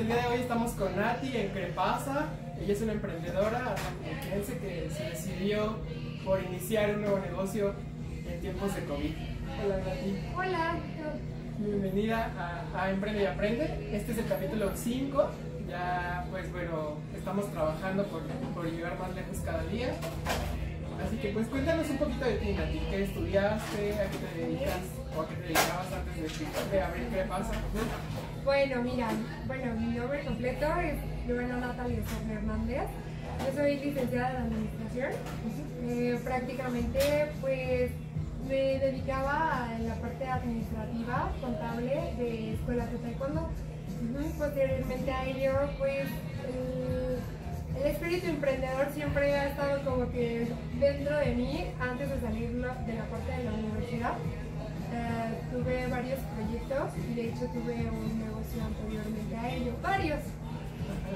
el día de hoy estamos con Nati en Crepasa. Ella es una emprendedora argentinense que se decidió por iniciar un nuevo negocio en tiempos de COVID. Hola Nati. Hola. Bienvenida a, a Emprende y Aprende. Este es el capítulo 5. Ya pues bueno, estamos trabajando por, por llegar más lejos cada día. Así que pues cuéntanos un poquito de ti, Nati. ¿Qué estudiaste? ¿A qué te dedicas? ¿O a qué te dedicabas antes de, de abrir Crepasa? Bueno, mira, bueno, mi nombre completo es Giovanna Natalia Hernández. Yo soy licenciada en Administración. Eh, prácticamente, pues, me dedicaba a la parte administrativa, contable de escuelas de taekwondo. Posteriormente a ello, pues, el, el espíritu emprendedor siempre ha estado como que dentro de mí antes de salir de la parte de la universidad. Eh, tuve varios proyectos y de hecho tuve un negocio anteriormente a ello, varios.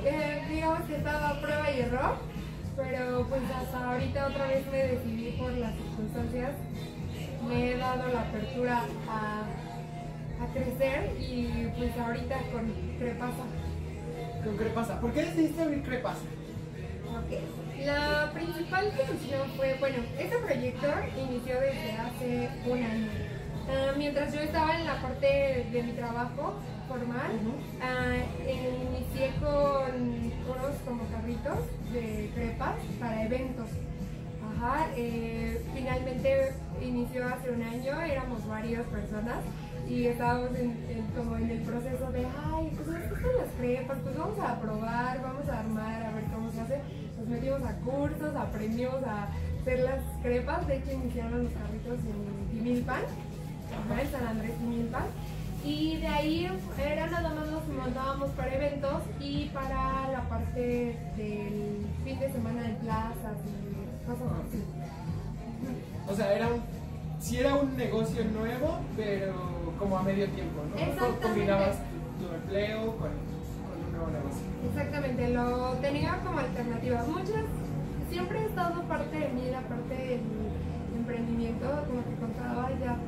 Eh, digamos que estaba a prueba y error, pero pues hasta ahorita otra vez me decidí por las circunstancias, me he dado la apertura a, a crecer y pues ahorita con Crepasa. ¿Con Crepasa? ¿Por qué decidiste abrir Crepasa? Ok. La principal decisión fue, bueno, este proyecto inició desde hace un año. Ah, mientras yo estaba en la parte de mi trabajo formal, ah, inicié con unos como carritos de crepas para eventos. Ajá, eh, finalmente inició hace un año, éramos varias personas y estábamos en, en- como en el proceso de, ay, pues nos gustan las crepas, pues vamos a probar, vamos a armar, a ver cómo se hace. Nos metimos a cursos, aprendimos a hacer las crepas, de hecho iniciaron los carritos en Timilpan, ajá, en San Andrés Timilpan. Y de ahí era nada más nos montábamos para eventos y para la parte del fin de semana en plazas y cosas así. O sea, era un, sí era un negocio nuevo, pero como a medio tiempo, ¿no? Exactamente. Combinabas tu, tu empleo con, con un nuevo negocio. Exactamente, lo tenía como alternativa. Muchas, siempre ha estado parte de mí la parte del emprendimiento, como te contaba, ya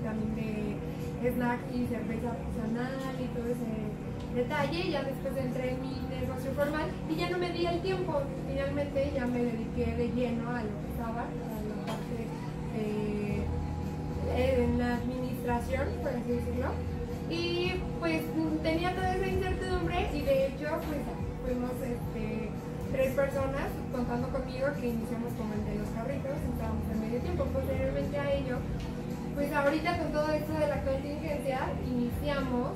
también de snack y cerveza artesanal y todo ese detalle. Ya después entré en mi negocio formal y ya no me di el tiempo. Finalmente ya me dediqué de lleno a lo que estaba, a la parte eh, en la administración, por así decirlo. Y pues tenía toda esa incertidumbre y de hecho pues fuimos este, tres personas contando conmigo que iniciamos como el de los carritos, estábamos en medio tiempo. Posteriormente a ello, pues ahorita con todo esto de la contingencia iniciamos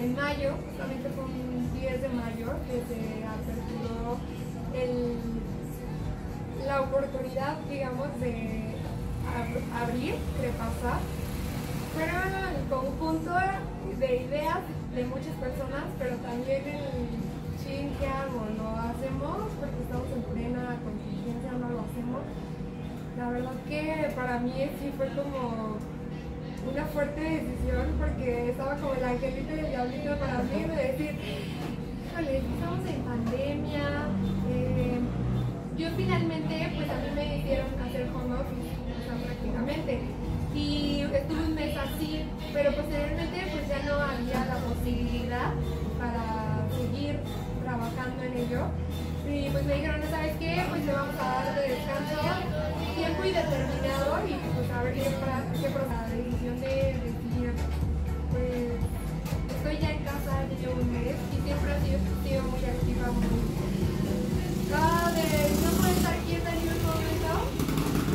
en mayo, justamente fue un 10 de mayo que se aperturó el- la oportunidad, digamos, de ab- abrir, repasar. Fueron el conjunto de ideas de muchas personas, pero también el chin, ¿qué hago? ¿Lo hacemos porque estamos en plena contingencia? ¿No lo hacemos? La verdad que para mí sí fue como una fuerte decisión porque estaba como el angelito y el diablito para mí de decir, híjole, estamos en pandemia. eh, yo finalmente, pues a mí me hicieron hacer home office, o sea, prácticamente. Y estuve un mes así, pero posteriormente pues ya no había la posibilidad para seguir trabajando en ello. Y pues me dijeron, ¿no sabes qué? Pues le vamos a dar de descanso tiempo indeterminado y pues a ver qué, pro- la decisión de decidir. Pues estoy ya en casa, ya llevo un mes y siempre he sido, muy activa, muy Ah, de no poder estar quieta ni un momento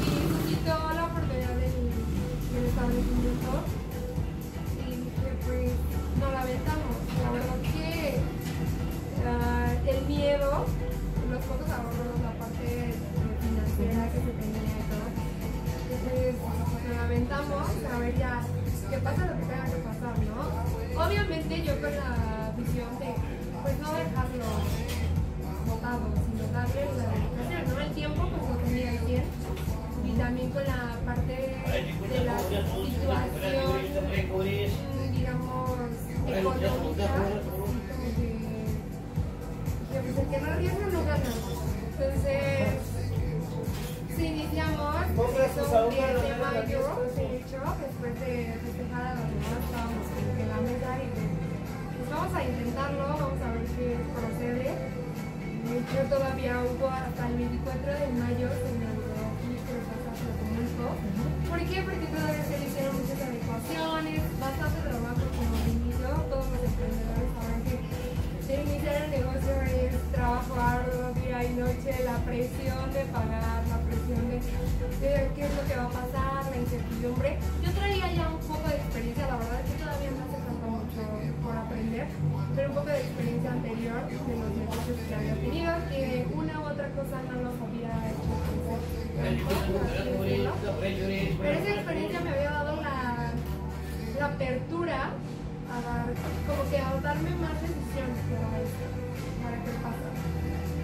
y suscitó la oportunidad del establecimiento todavía hubo hasta el 24 de mayo se inauguró Microplaza Tlatelolco. ¿Por qué? Porque todavía se hicieron muchas adecuaciones, bastante trabajo como de inicio. Todos los emprendedores saben que el iniciar el negocio es trabajo arduo, día y noche, la presión de pagar, la presión de, de qué es lo que va a pasar, la incertidumbre. Yo traía ya un poco de experiencia, la verdad es que todavía aprender, pero un poco de experiencia anterior de los negocios que había tenido, que una u otra cosa no los había hecho crecer. Pero esa experiencia me había dado la, la apertura a dar, como que a darme más decisiones para esto, para qué pasa.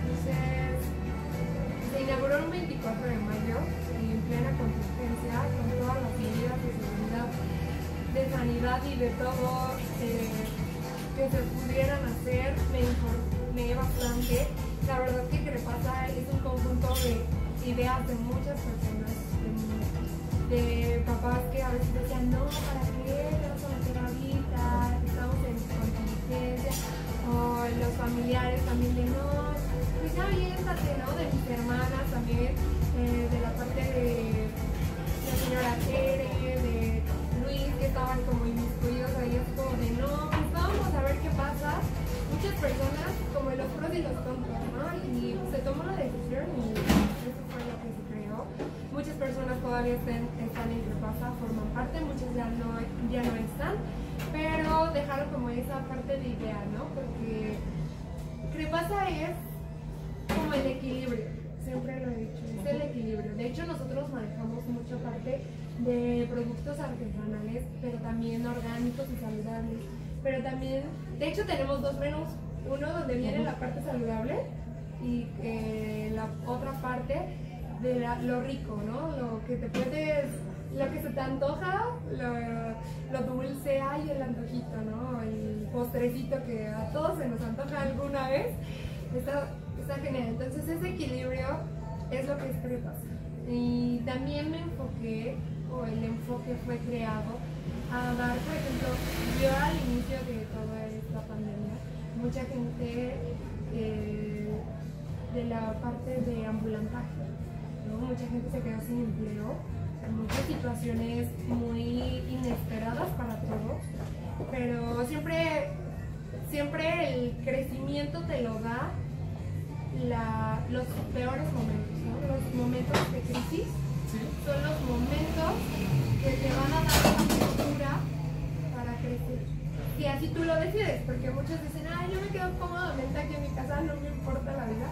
Entonces, se inauguró el 24 de mayo en plena contingencia, con todas las medidas de seguridad, de sanidad y de todo que se pudieran hacer. Me informé bastante. La verdad que Crepasa es un conjunto de ideas de muchas personas, de, papás que a veces decían, no, ¿para qué? ¿Qué vas a meter ahorita? Estamos en contingencia. O los familiares también de, no, pues ya ¿no? De mis hermanas también, eh, de la parte de la señora Tere, de Luis, que estaban como inmiscuidos ahí, es como de, no, vamos a ver qué pasa. Muchas personas, como los pros y los contras, ¿no? Y se tomó la decisión y eso fue lo que se creó. Muchas personas todavía están, están en Repasa, forman parte, muchas ya no, ya no están, pero dejaron como esa parte de idea, ¿no? Porque Crepasa es como el equilibrio, siempre lo he dicho, es el equilibrio. De hecho, nosotros manejamos mucha parte de productos artesanales, pero también orgánicos y saludables. Pero también, de hecho, tenemos dos menús. Uno donde viene la parte saludable y eh, la otra parte de la- lo rico, ¿no? Lo que te puedes, lo que se te antoja, lo, lo dulce, ay, el antojito, ¿no? El postrecito que a todos se nos antoja alguna vez. Está, está genial. Entonces ese equilibrio es lo que es Crepas. Y también me enfoqué, o el enfoque fue creado a dar, por ejemplo, yo al inicio de toda esta pandemia, mucha gente eh, de la parte de ambulantaje, ¿no? Mucha gente se quedó sin empleo, muchas situaciones muy inesperadas para todos, pero siempre, siempre el crecimiento te lo da la- los peores momentos, ¿no? Los momentos de crisis son los momentos que te van a dar la apertura para crecer. Si así tú lo decides, porque muchos dicen, ay, yo me quedo cómodamente aquí en mi casa, no me importa la vida.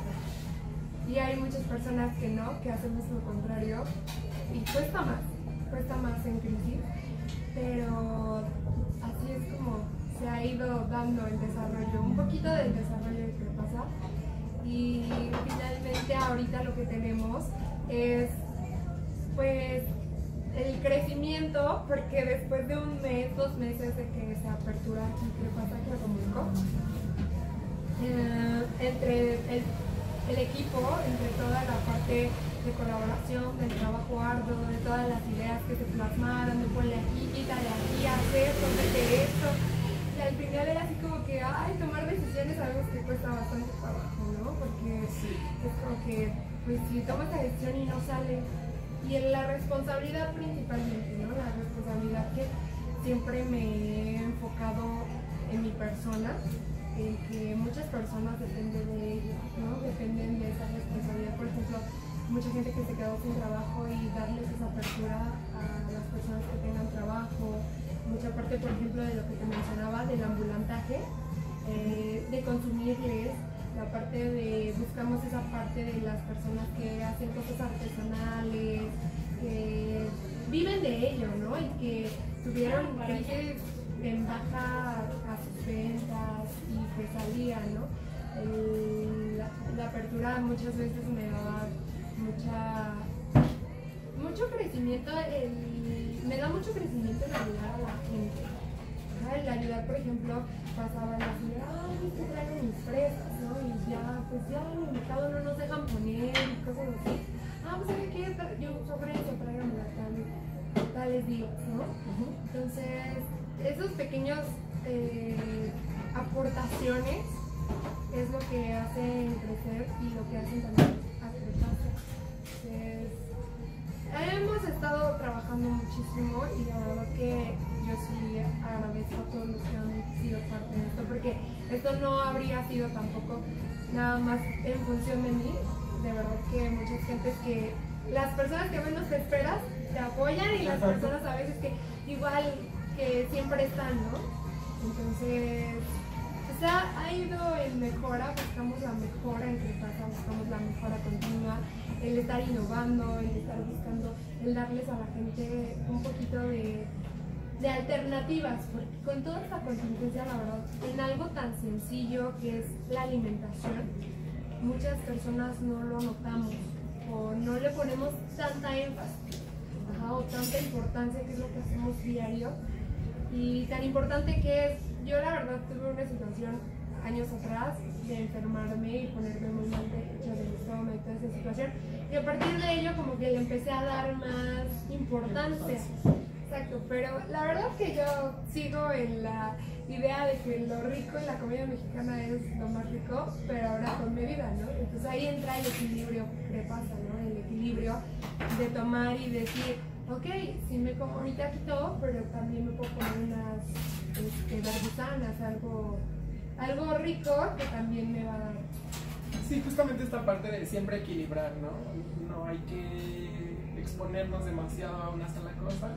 Y hay muchas personas que no, que hacemos lo contrario. Y cuesta más, cuesta más en crisis. Pero así es como se ha ido dando el desarrollo, un poquito del desarrollo de qué pasa. Y finalmente ahorita lo que tenemos es pues el crecimiento, porque después de un mes, dos meses de que se apertura aquí, ¿qué pasa? Que lo comunico. Eh, entre el, el equipo, entre toda la parte de colaboración, del trabajo arduo, de todas las ideas que se plasmaron, de ponle aquí, quítale aquí, haz esto, mete esto. Y al final era así como que, ay, tomar decisiones es algo que cuesta bastante trabajo, ¿no? Porque es como que, pues si tomas la decisión y no sale, y en la responsabilidad principalmente, ¿no? La responsabilidad que siempre me he enfocado en mi persona, en que muchas personas dependen de ella, ¿no? Dependen de esa responsabilidad. Por ejemplo, mucha gente que se quedó sin trabajo y darles esa apertura a las personas que tengan trabajo. Mucha parte, por ejemplo, de lo que te mencionaba del ambulantaje, eh, de consumirles, la parte de, buscamos esa parte de las personas que hacen cosas artesanales, que viven de ello, ¿no? Y que tuvieron crisis en baja a sus ventas y que salían, ¿no? El- la, la apertura muchas veces me mucha mucho crecimiento, el- me da mucho crecimiento el ayudar a la gente. El ayudar, por ejemplo, pasaba la señora, ay, que traigan mis fresas, ¿no? Y ya, pues ya en el mercado no nos dejan poner y cosas así. Ah, pues ¿sabe qué? Yo sobre eso tráiganmela tales, tales días, ¿no? Entonces, esos pequeños eh, aportaciones es lo que hacen crecer y lo que hacen también a Crepasa. hemos estado trabajando muchísimo y la verdad que yo sí agradezco a todos los que han sido parte de esto, porque esto no habría sido tampoco nada más en función de mí. De verdad que muchas gentes que las personas que menos te esperas te apoyan y las personas a veces que igual que siempre están, ¿no? Entonces, o sea, ha ido en mejora, buscamos la mejora en pasa, buscamos la mejora continua, el estar innovando, el estar buscando, el darles a la gente un poquito de, de alternativas, porque con toda esta contingencia, la verdad, en algo tan sencillo que es la alimentación, muchas personas no lo notamos o no le ponemos tanta énfasis o tanta importancia que es lo que hacemos diario. Y tan importante que es, yo la verdad tuve una situación años atrás de enfermarme y ponerme muy mal de, del estómago y toda esa situación y a partir de ello como que le empecé a dar más importancia Exacto, pero la verdad es que yo sigo en la idea de que lo rico en la comida mexicana es lo más rico, pero ahora con bebida, ¿no? Entonces ahí entra el equilibrio que pasa, ¿no? El equilibrio de tomar y decir, ok, sí me como ahorita todo, pero también me puedo poner unas este, algo, algo rico que también me va a dar. Sí, justamente esta parte de siempre equilibrar, ¿no? No hay que exponernos demasiado a una sola cosa,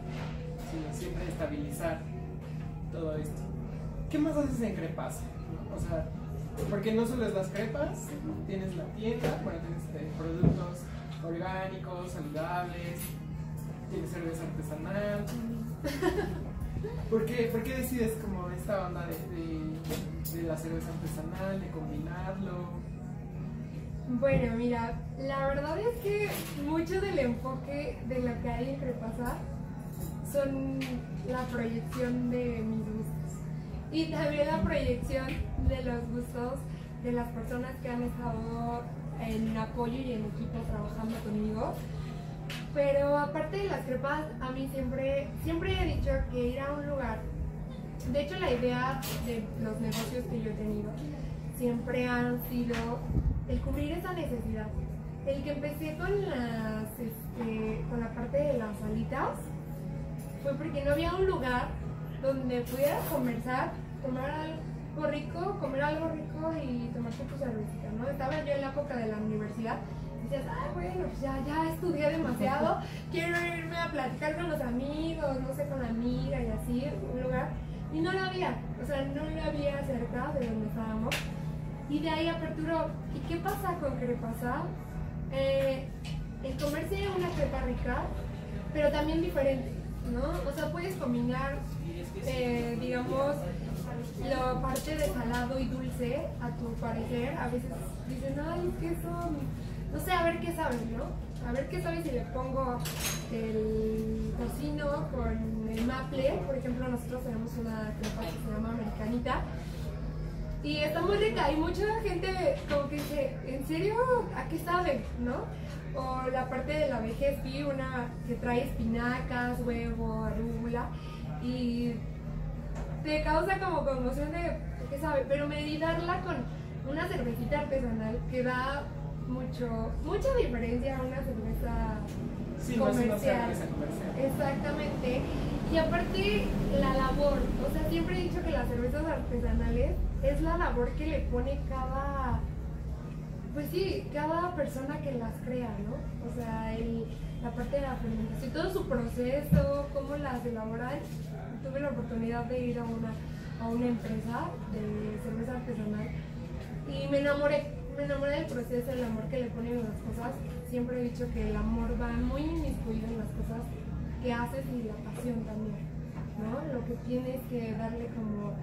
sino siempre estabilizar todo esto. ¿Qué más haces en crepas? O sea, porque no solo es las crepas, tienes la tienda, bueno, tienes eh, productos orgánicos, saludables, tienes cerveza artesanal. ¿Por qué, ¿Por qué decides como esta onda de, de, de la cerveza artesanal, de combinarlo? Bueno, mira, la verdad es que mucho del enfoque de lo que hay en Crepasa son la proyección de mis gustos y también la proyección de los gustos de las personas que han estado en apoyo y en equipo trabajando conmigo. Pero aparte de las crepas, a mí siempre, siempre he dicho que ir a un lugar, de hecho la idea de los negocios que yo he tenido, siempre han sido el cubrir esa necesidad. El que empecé con, las, este, con la parte de las salitas fue porque no había un lugar donde pudiera conversar, tomar algo rico, comer algo rico y tomar tu cervecita, ¿no? Estaba yo en la época de la universidad decías, ay, bueno, pues ya, ya estudié demasiado, quiero irme a platicar con los amigos, no sé, con la amiga y así, un lugar. Y no lo había, o sea, no lo había cerca de donde estábamos. Y de ahí aperturó. ¿Y qué pasa con crepasa? Eh, el comerse una crepa rica, pero también diferente, O sea, puedes combinar, eh, digamos, la parte de salado y dulce a tu parecer. A veces dicen, ay, ¿qué son? No sé, a ver qué sabes, ¿no? A ver qué sabes si le pongo el tocino con el maple. Por ejemplo, nosotros tenemos una crepa que se llama americanita y está muy rica y mucha gente como que dice, ¿en serio? ¿A qué sabe? ¿No? O la parte de la vejez, una que trae espinacas, huevo, arúgula y te causa como conmoción de qué sabe, pero medidarla con una cervecita artesanal que da mucho, mucha diferencia a una cerveza comercial. Exactamente. Y aparte, la labor, o sea, siempre he dicho que las cervezas artesanales es la labor que le pone cada, pues sí, cada persona que las crea, ¿no? O sea, la parte de la fermentación, todo su proceso, cómo las elaboran. Tuve la oportunidad de ir a una, a una empresa de cerveza artesanal y me enamoré, me enamoré del proceso, el amor que le ponen a las cosas. Siempre he dicho que el amor va muy inmiscuido en las cosas que haces y la pasión también, ¿no? Lo que tienes que darle como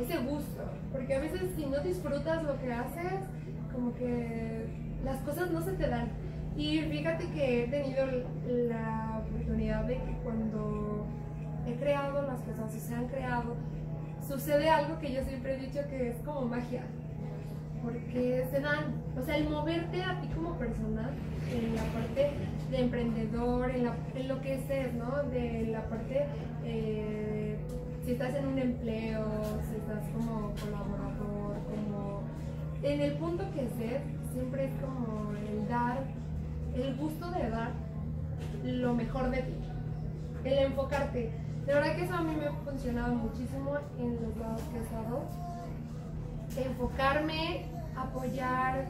ese gusto, porque a veces si no disfrutas lo que haces, como que las cosas no se te dan. Y fíjate que he tenido la oportunidad de que cuando he creado las cosas o se han creado, sucede algo que yo siempre he dicho que es como magia. Porque se dan, o sea, el moverte a ti como persona, en la parte de emprendedor, en, lo que es, ¿no? De la parte, eh, si estás en un empleo, si estás como colaborador, como en el punto que estés, siempre es como el dar, el gusto de dar lo mejor de ti, el enfocarte. De verdad que eso a mí me ha funcionado muchísimo en los lados que he estado. Enfocarme, apoyar,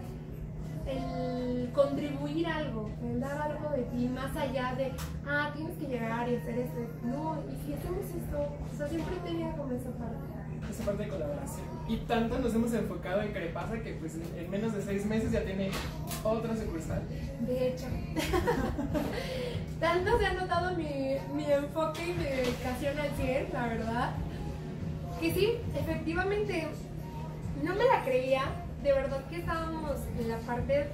el contribuir algo, el dar algo de ti, más allá de, ah, tienes que llegar y hacer esto. No, y si hacemos esto, o sea, siempre tenía como esa parte. Esa parte de colaboración. Y tanto nos hemos enfocado en Crepasa que pues en menos de seis meses ya tiene otra sucursal. De hecho. tanto se ha notado mi, mi enfoque y mi dedicación al 100, la verdad. Que sí, efectivamente, no me la creía, de verdad que estábamos en la parte,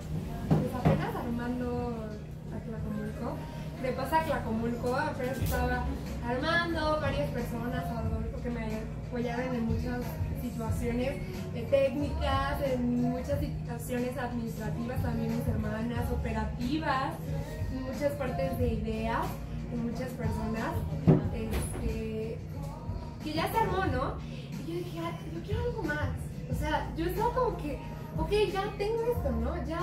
pues apenas armando Tlacomulco. De pasa a Tlacomulco, apenas estaba armando varias personas, Adolfo, que me apoyaron en muchas situaciones eh, técnicas, muchas situaciones administrativas, también mis hermanas, operativas, muchas partes de ideas, en muchas personas, este, que ya se armó, ¿no? Y yo dije, "Ay, yo quiero algo más. O sea, yo estaba como que, ok, ya tengo esto, ¿no? Ya,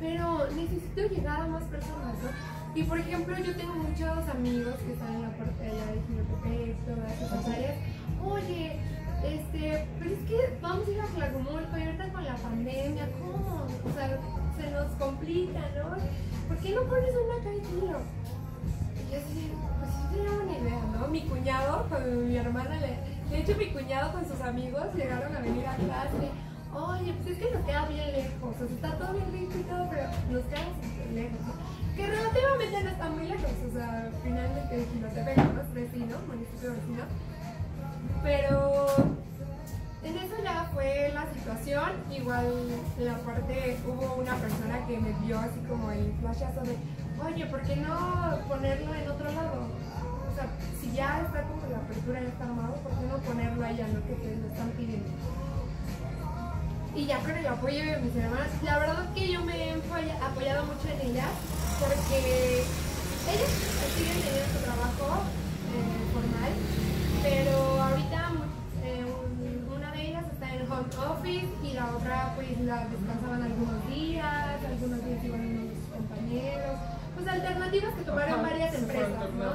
pero necesito llegar a más personas, ¿no? Y por ejemplo, yo tengo muchos amigos que están en la parte de allá de todas esas áreas. Oye, este, pero es que vamos a ir a Tlacomulco y ahorita con la pandemia, ¿cómo? O sea, se nos complica, ¿no? ¿Por qué no pones una? Y yo así, pues sí sería buena idea, ¿no? Mi cuñado, con mi hermana, le, de hecho mi cuñado con sus amigos llegaron a venir a clase. Oye, pues es que nos queda bien lejos, o sea, está todo bien rico y todo, pero nos queda lejos. Que relativamente no está muy lejos, o sea, finalmente Jinotepec, ¿no? Es vecino, municipio vecino. Pero en eso ya fue la situación. Igual en la parte hubo una persona que me dio así como el flashazo de, oye, ¿por qué no ponerlo en otro lado? O sea, si ya está como la apertura ya está armado, ¿por qué no ponerlo ahí a lo que te lo están pidiendo? Y ya con el apoyo de mis hermanas, la verdad que yo me he apoya- apoyado mucho en ellas porque ellas siguen teniendo su trabajo pero ahorita eh, un- una de ellas está en home office y la otra pues la descansaban algunos días, algunos días iban unos compañeros, pues alternativas que tomaron Ajá, varias empresas, ¿no?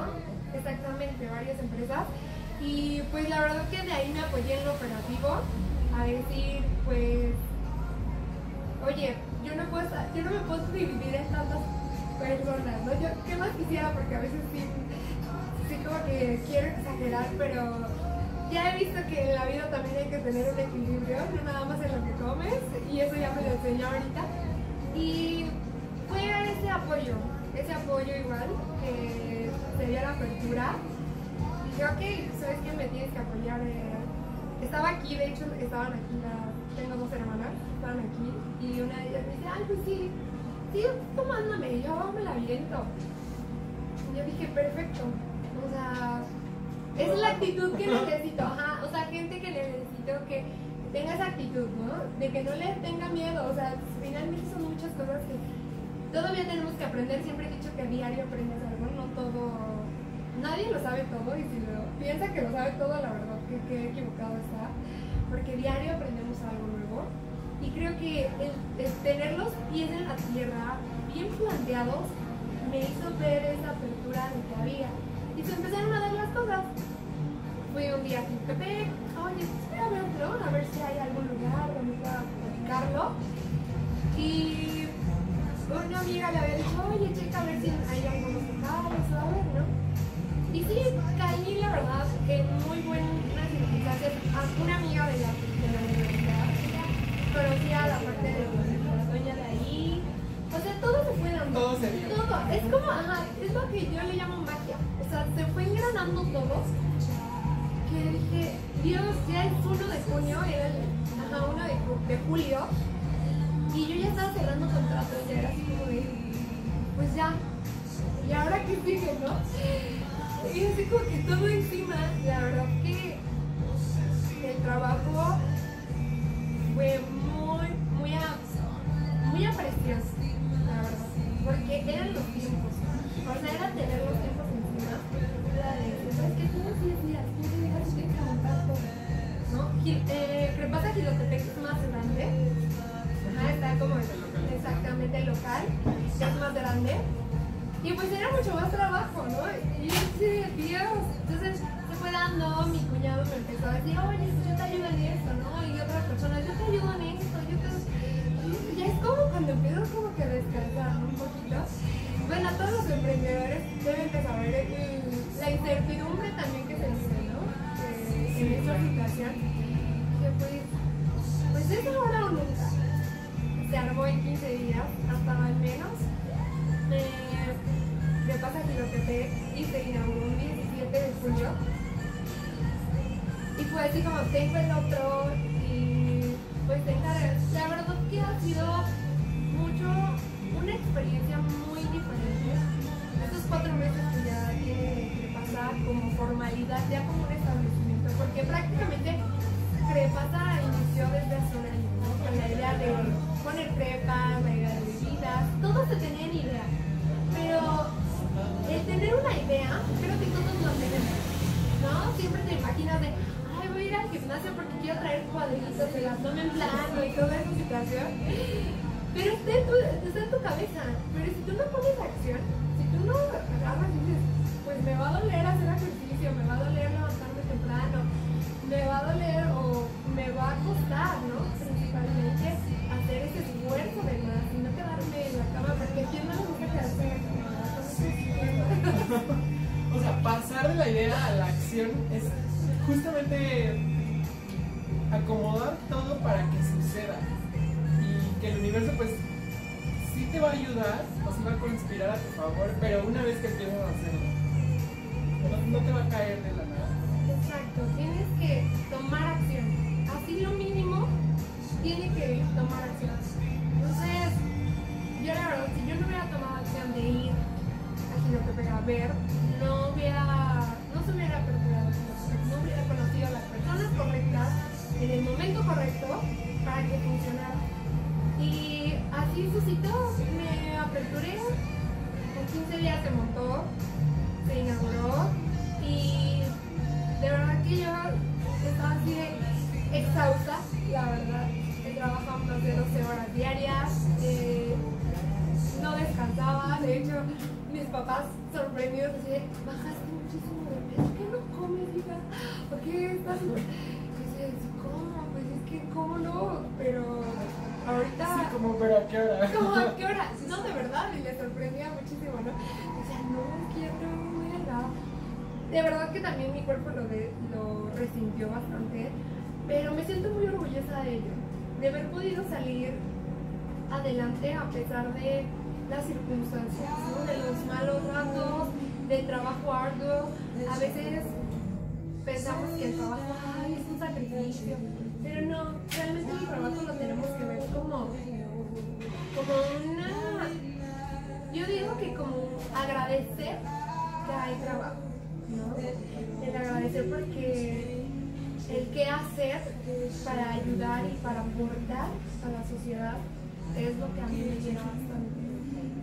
Exactamente, varias empresas. Y pues la verdad que de ahí me apoyé en lo operativo a decir, pues, oye, yo no, puedo, yo no me puedo dividir en tantas personas, ¿no? Yo, ¿qué más quisiera? Porque a veces sí como que quiero exagerar, pero ya he visto que en la vida también hay que tener un equilibrio, no nada más en lo que comes, y eso ya me lo enseñó ahorita. Y fue ese apoyo, ese apoyo igual, que se dio la apertura. Dije, ok, ¿sabes qué? Me tienes que apoyar. eh. Estaba aquí, de hecho, estaban aquí, la- tengo dos hermanas, estaban aquí, y una de ellas me dice, ay, pues sí, sí, tú mándame, yo me la viento. Yo dije, perfecto, o sea, es la actitud que necesito, o sea, gente que necesito que tenga esa actitud, ¿no? De que no le tenga miedo, o sea, finalmente son muchas cosas que todavía tenemos que aprender, siempre he dicho que diario aprendes algo, no todo, nadie lo sabe todo y si piensa que lo sabe todo, la verdad que, que equivocado está, porque diario aprendemos algo nuevo y creo que el tener los pies en la tierra bien planteados me hizo ver esa apertura de que había y se empezaron a dar las cosas. Fui un día a Jiquepec, oye, voy a ver otro, a ver si hay algún lugar donde pueda platicarlo. Y una amiga le había dicho, oye, checa a ver si hay algunos locales o a ver, ¿no? Y sí, caí, la verdad, en muy buenas circunstancias. Una amiga de la, de la universidad, conocía la parte de la dueña de ahí. O sea, todo se fue dando. Todo se dio. Todo. Es como, ajá, es lo que yo le llamo magia. Se fue engranando todo. Que dije, Dios, ya es 1 de junio, era el ajá, 1 de, ju- de julio. Y yo ya estaba cerrando contratos, ya era así como de, pues ya. ¿Y ahora qué sigue, no? Y así como que todo encima, la verdad que el trabajo que es más grande. Y pues era mucho más trabajo, ¿no? Y decía, Dios. Entonces se fue dando, mi cuñado me empezó a decir, oye, pues yo te ayudo en esto, ¿no? Y otras personas, yo te ayudo en esto, yo te... Y es como cuando empiezo como que a un poquito. Bueno, todos los emprendedores deben de saber el- la incertidumbre también que se vive, ¿no? Eh, en esta situación. Y se inauguró un 17 de julio. Y fue así como tengo el otro y pues encargas. La verdad que ha sido mucho, una experiencia muy diferente. Estos cuatro meses que ya tiene que pasar como formalidad, ya como un establecimiento, porque prácticamente quiero traer cuadritos, el abdomen plano y toda esa situación. Pero está en, tu, cabeza. Pero si tú no pones acción, si tú no agarras y dices, pues me va a doler hacer ejercicio, me va a doler levantarme temprano, me va a doler o me va a costar, ¿no? Principalmente hacer ese esfuerzo de más y no quedarme en la cama, porque ¿quién no le gusta quedarse en la? O sea, pasar de la idea a la acción es justamente acomodar todo para que suceda. Y que el universo, pues, sí te va a ayudar, o sí va a conspirar a tu favor, pero una vez que empiezas a hacerlo, no, te va a caer de la nada. Exacto, tienes que tomar acción. Así lo mínimo, tiene que tomar acción. Entonces, yo la verdad, si yo no hubiera tomado acción de ir a que a ver, 15 días se montó, se inauguró y de verdad que yo estaba así de exhausta, la verdad. He trabajado más de 12 horas diarias, eh, no descansaba, de hecho mis papás sorprendidos así de, bajaste muchísimo de peso, ¿por qué no comes, hija? ¿Por qué estás...? Y ¿cómo? Pues es que, ¿cómo no? Pero ahorita... Sí, como, pero ¿a qué hora? ¿Cómo a qué hora? No, de verdad, y le sorprendía muchísimo, ¿no? Decía, no, es que ya. De verdad que también mi cuerpo lo, de- lo resintió bastante, pero me siento muy orgullosa de ello, de haber podido salir adelante a pesar de las circunstancias, ¿no? de los malos ratos, del trabajo arduo. A veces pensamos que el trabajo ay, es un sacrificio, pero no, realmente el trabajo lo tenemos que ver como, como una, yo digo que como agradecer que hay trabajo. El agradecer porque el qué hacer para ayudar y para aportar a la sociedad es lo que a mí me llena bastante,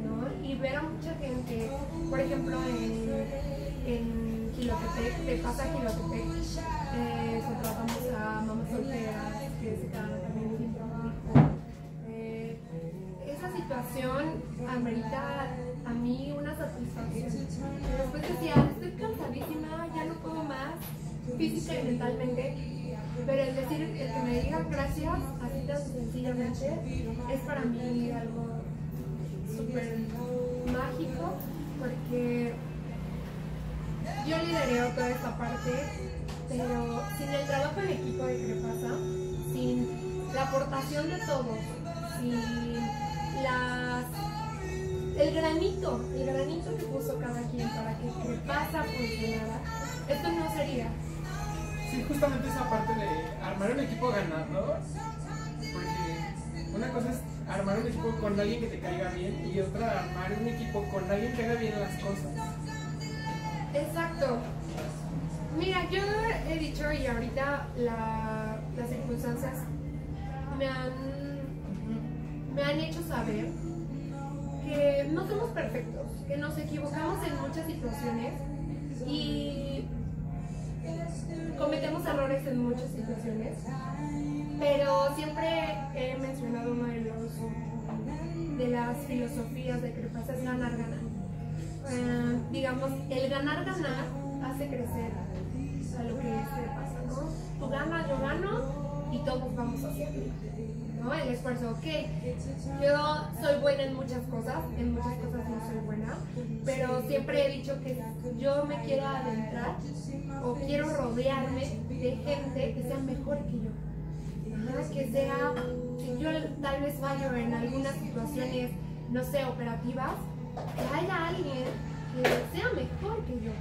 ¿no? Y ver a mucha gente, por ejemplo, en, en Quilotepec, de pasa Quilotepec, eh, contratamos a mamás solteras que se situación amerita a mí una satisfacción. Después decía, estoy cansadísima, ya no puedo más, física y mentalmente. Pero el decir, el que me digan gracias, así tan sencillamente, es para mí algo súper mágico, porque yo lidereo toda esta parte, pero sin el trabajo en equipo de Crepasa, sin la aportación de todos, sin las el granito, el granito que puso cada quien para que Crepasa funcionara, esto no sería. Sí, justamente esa parte de armar un equipo ganador, porque una cosa es armar un equipo con alguien que te caiga bien y otra armar un equipo con alguien que haga bien las cosas. Exacto. Mira, yo he dicho y ahorita la- las circunstancias me han, me han hecho saber no somos perfectos, que nos equivocamos en muchas situaciones y cometemos errores en muchas situaciones, pero siempre he mencionado uno de los de las filosofías de Crepasa es ganar-ganar. Eh, digamos, el ganar-ganar hace crecer a lo que es Crepasa, ¿no? Tú ganas, yo gano y todos vamos a hacerlo. ¿No? El esfuerzo, ok, yo soy buena en muchas cosas, en muchas cosas no soy buena, pero siempre he dicho que yo me quiero adentrar o quiero rodearme de gente que sea mejor que yo. Que sea, si yo tal vez fallo en algunas situaciones, no sé, operativas, que haya alguien que sea mejor que yo,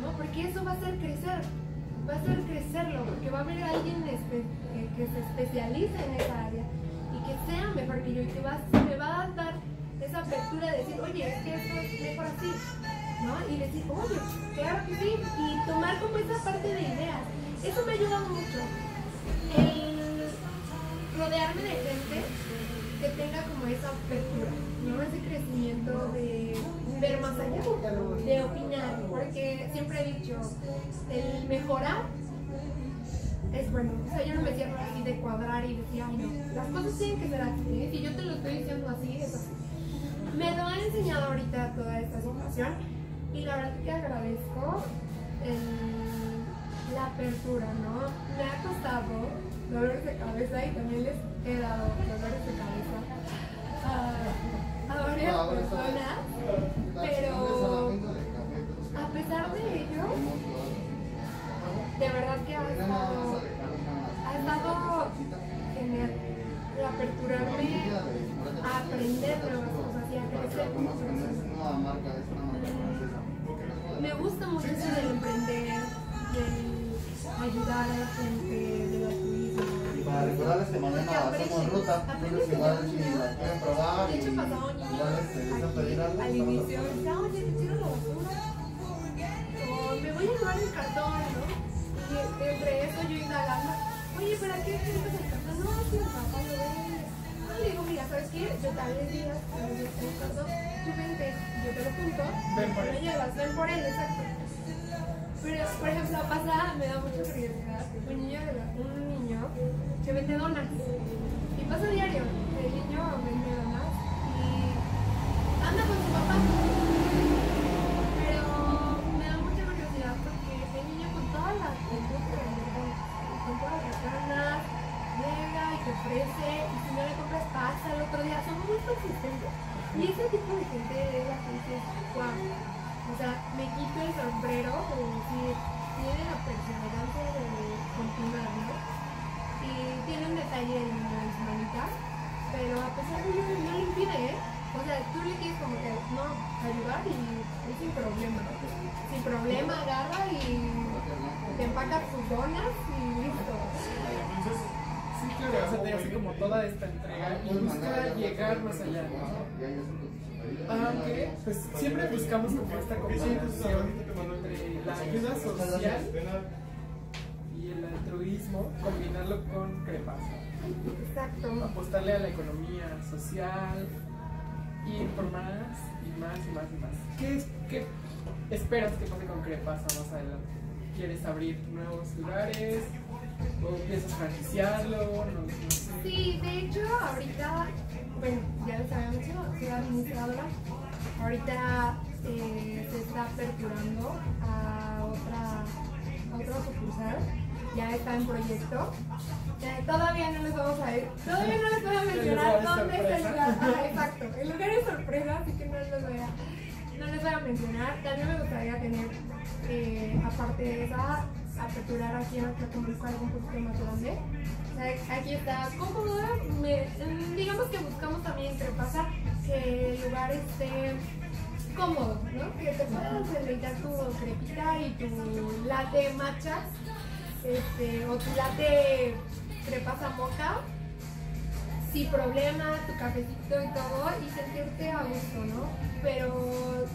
¿no? Porque eso va a hacer crecer, va a hacer crecerlo, porque va a haber alguien que se especialice en esa área y que sea mejor que yo y que va, me va a dar esa apertura de decir, oye, es que esto es mejor así, ¿no? Y decir, oye, claro que sí, y tomar como esa parte de ideas. Eso me ha ayudado mucho. El rodearme de gente que tenga como esa apertura, ¿no? Ese crecimiento de ver más allá, de opinar, porque siempre he dicho, el mejorar es bueno. O sea, yo no me cierro así de cuadrar y decir, ay no, las cosas tienen que ser así, ¿eh? Si yo te lo estoy diciendo así, es así. Me lo ha enseñado ahorita toda esta situación y la verdad que agradezco el- la apertura, ¿no? Me ha costado dolores de cabeza y también les he dado dolores de cabeza a, a varias personas, pero a pesar de ello, de verdad que ha estado, ha estado genial aperturarme a aprender nuevas cosas y a crecer. Me gusta mucho eso del emprender, del ayudar a la gente. Para recordarles que mañana hacemos ruta, entonces igual si la quieren probar De y igual este, dicen pedir algo, al estamos inicio, me voy a llevar el cartón, ¿no? Y entre eso yo indagando, oye, ¿para qué el cartón? No, si el papá lo ve. No, le digo, mira, ¿sabes qué? Yo tal vez digas, que me gusta el cartón, tú vente, yo te lo junto, Ven por me él. llevas, ven por él, exacto. Pero, por ejemplo, la pasada me da mucha curiosidad. Un niño, de la- un niño que vende donas. Y pasa diario. El niño vende donas y anda con su papá. Pero me da mucha curiosidad porque el niño con toda la actitud que vende donas, y con todas las ganas, llega y te ofrece. Y si no le compras, pasa el otro día. Son muy consistentes. Y ese tipo de gente es la dices, wow. O sea, me quito el sombrero decir, tiene la perseverancia de tiene un detalle en las manitas, pero a pesar de ello no le impide, ¿eh? O sea, tú le quieres como que, no, ayudar y es sin problema. Sin problema, agarra y te empaca tus donas y listo. Sí, claro, te hace como toda esta entrega y busca llegar más allá. Aunque, pues siempre buscamos como esta combinación entre la ayuda social altruismo, combinarlo con crepasa. Exacto. Apostarle a la economía social, ir por más y más y más y más. ¿Qué, es- qué esperas que pase con crepasa más adelante? ¿Quieres abrir nuevos lugares? ¿O piensas franquiciarlo? No, no sé. Sí, de hecho, ahorita, bueno, ya les había dicho, soy administradora. Ahorita eh, se está aperturando a otra, a otra sucursal. Ya está en proyecto. Todavía no les vamos a ir, todavía no les voy a El mencionar es dónde está el sorpresa. lugar. Ah, exacto, el lugar es sorpresa, así que no les voy a, no les voy a mencionar. También me gustaría tener, eh, aparte de esa, aperturar aquí en Atlacomulco algo un poquito más grande. O sea, Aquí está cómodo, me- mm, digamos que buscamos también entre pasar que el lugar esté cómodo, ¿no? Que te puedas deleitar tu crepita y tu latte matcha, este, o tu latte crepasa moca, sin problema, tu cafecito y todo, y sentirte a gusto, ¿no? Pero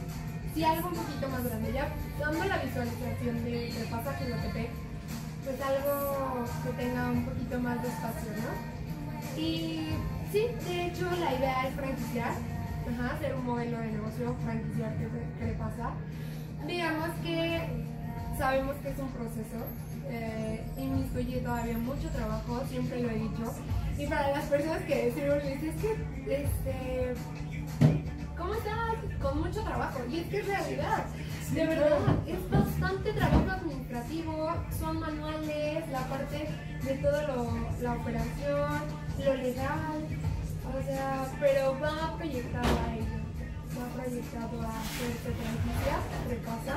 si algo un poquito más grande, ya dando la visualización de crepasa Quilotepec, pues algo que tenga un poquito más de espacio, ¿no? Y sí, de hecho la idea es franquiciar, ajá, hacer un modelo de negocio, franquiciar qué pasa. Digamos que sabemos que es un proceso, eh, inmiscuye todavía mucho trabajo, siempre lo he dicho. Y para las personas que siempre me dicen, es que, este, ¿cómo estás? Con mucho trabajo. Y es que es realidad. De verdad, es bastante trabajo administrativo, son manuales, la parte de todo lo, la operación, lo legal, o sea, pero va proyectado a ello, va proyectado a hacerse franquicia, repasa.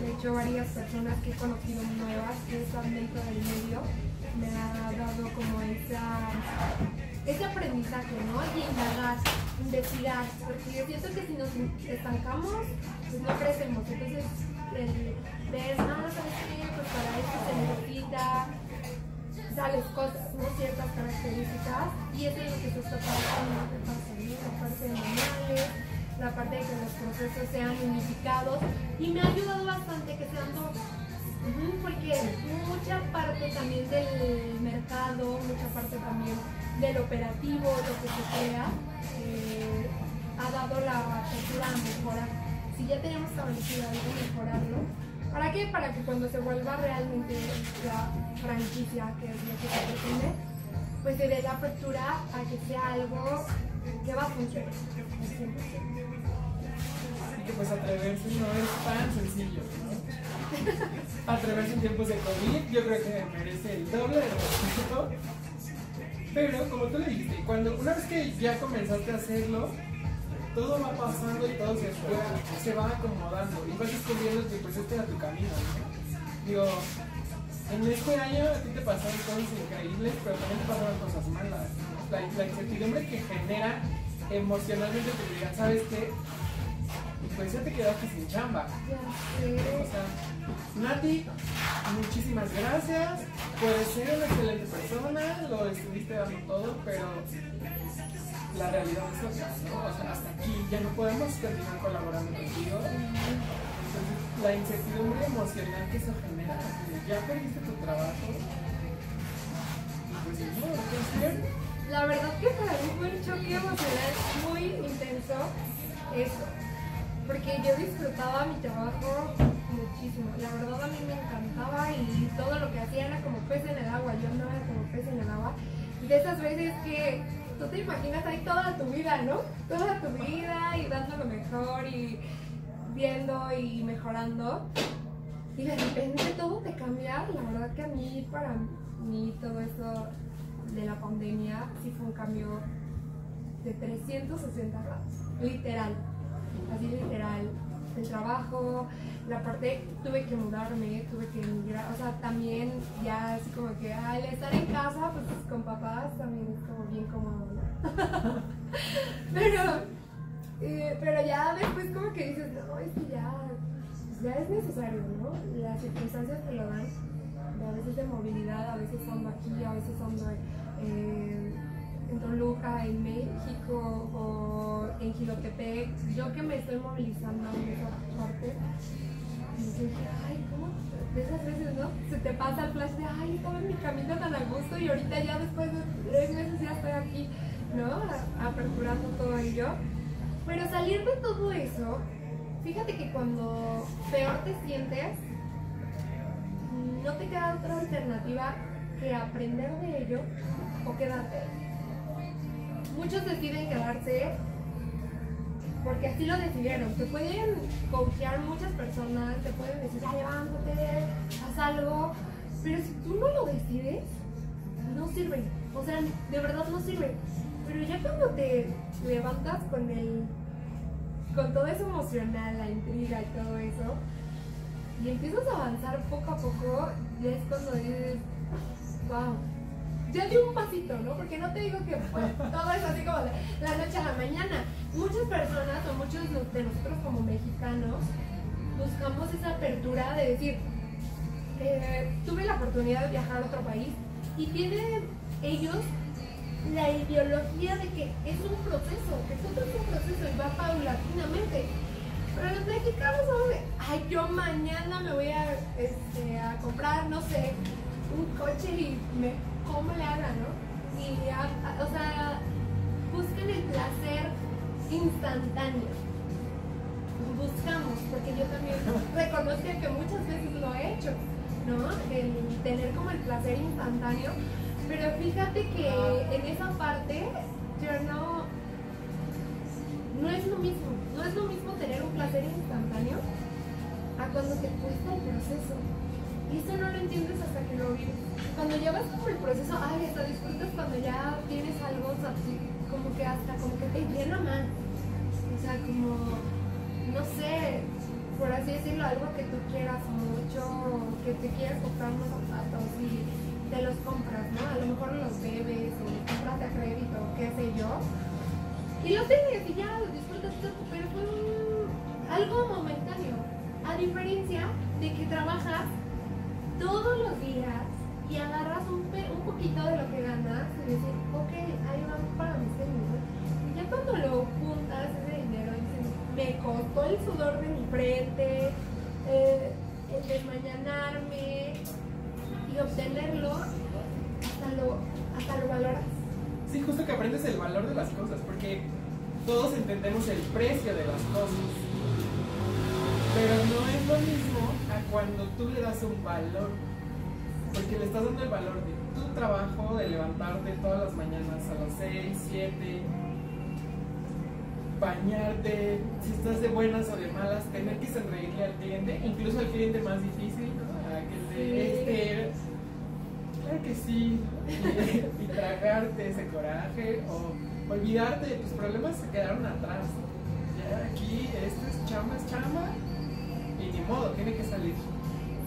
De hecho, varias personas que he conocido nuevas que están dentro del medio me ha dado como esa ese aprendizaje, ¿no? Y indagar, investigar, porque yo siento que si nos estancamos, pues no crecemos. Entonces, el ver, ah, ¿sabes qué? Pues para esto se necesita tales cosas, ¿no? Ciertas características, y eso es lo que se está trabajando, ¿no? La parte de manuales, la parte de que los procesos sean unificados, y me ha ayudado bastante que sean dos porque mucha parte también del mercado, mucha parte también del operativo, lo que se crea, eh, ha dado la apertura a mejorar. Si ya teníamos establecido algo, mejorarlo. ¿Para qué? Para que cuando se vuelva realmente la franquicia, que es lo que se pretende, pues se dé la apertura a que sea algo que va a funcionar. Que pues atreverse no es tan sencillo. Atreverse en tiempos de COVID, yo creo que merece el doble de respeto. Pero como tú le dijiste, cuando una vez que ya comenzaste a hacerlo, todo va pasando y todo se, se va acomodando y vas descubriendo que pues este era tu camino, ¿no? Digo, en este año a ti te pasaron cosas increíbles, pero también te pasaron cosas malas. La, incertidumbre que genera emocionalmente te digan, ¿sabes qué? Pues ya te quedaste sin chamba. O sea, Nati, muchísimas gracias. Puedes ser una excelente persona, lo estuviste dando todo, pero la realidad es otra, ¿no? O sea, hasta aquí ya no podemos continuar colaborando contigo. Entonces, la incertidumbre emocional que eso genera, ya perdiste tu trabajo. Pues no, ¿qué La verdad que para mí fue un choque emocional muy intenso eso, porque yo disfrutaba mi trabajo muchísimo. La verdad a mí me encantaba y todo lo que hacía era como pez en el agua. Yo no era como pez en el agua. De esas veces que tú te imaginas ahí toda tu vida, ¿no? Toda tu vida y dando lo mejor y viendo y mejorando. Y de repente todo te cambia. La verdad que a mí, para mí, todo eso de la pandemia sí fue un cambio de 360 grados. Literal. Así literal. El trabajo, la parte, tuve que mudarme, tuve que emigrar, o sea, también ya así como que al estar en casa, pues con papás también es como bien cómodo, pero, eh, pero ya después como que dices, no, es que ya, ya es necesario, ¿no? Las circunstancias te lo dan, a veces de movilidad, a veces ando aquí, a veces ando eh, en Toluca, en México o en Gilotepec, yo que me estoy movilizando en esa parte, y ay, ¿cómo? De esas veces, ¿no? Se te pasa el flash ay, estaba en mi camino tan a gusto y ahorita ya después de tres meses ya estoy aquí, ¿no? Aperturando todo ello. Pero salir de todo eso, fíjate que cuando peor te sientes, no te queda otra alternativa que aprender de ello o quedarte. Muchos deciden quedarse porque así lo decidieron. Te pueden coachear muchas personas, te pueden decir, ya levántate, haz algo, pero si tú no lo decides, no sirve. O sea, de verdad no sirve. Pero ya cuando te levantas con el, con todo eso emocional, la intriga y todo eso, y empiezas a avanzar poco a poco, ya es cuando dices, wow, ya di un pasito, ¿no? Porque no te digo que todo es así como de la noche a la mañana. Muchas personas o muchos de nosotros como mexicanos buscamos esa apertura de decir, eh, tuve la oportunidad de viajar a otro país y tienen ellos la ideología de que es un proceso, que todo es un proceso y va paulatinamente. Pero los mexicanos son de, ay, yo mañana me voy a, este, a comprar, no sé, un coche y me cómo le hagan, ¿no? Y, o sea, busquen el placer instantáneo. Buscamos, porque yo también reconozco que muchas veces lo he hecho. ¿no? El tener como el placer instantáneo. Pero fíjate que en esa parte yo no, no es lo mismo. No es lo mismo tener un placer instantáneo a cuando te cuesta el proceso. Y eso no lo entiendes hasta que lo vives. Cuando llevas como el proceso, ay, hasta disfrutas cuando ya tienes algo así, como que hasta como que te llena más. O sea, como, no sé, por así decirlo, algo que tú quieras mucho, que te quieras comprar unos zapatos y te los compras, ¿no? A lo mejor los bebes o los compras a crédito, qué sé yo. Y lo tienes y ya disfrutas todo, pero fue algo momentáneo. A diferencia de que trabajas todos los días y agarras un, poquito de lo que ganas y dices, ok, ahí va para mis sueños. Y ya cuando lo juntas ese dinero, dices, me costó el sudor de mi frente, eh, el desmañanarme y obtenerlo, hasta lo, hasta lo valoras. Sí, justo que aprendes el valor de las cosas, porque todos entendemos el precio de las cosas. Pero no es lo mismo a cuando tú le das un valor. Porque le estás dando el valor de tu trabajo, de levantarte todas las mañanas a las 6, 7, bañarte, si estás de buenas o de malas, tener que sonreírle al cliente, incluso al cliente más difícil, ¿no? A que te, este, Claro que sí. Y, y tragarte ese coraje o olvidarte de tus problemas se quedaron atrás. Ya aquí, esto es chamba, es chamba. Modo, tiene que salir.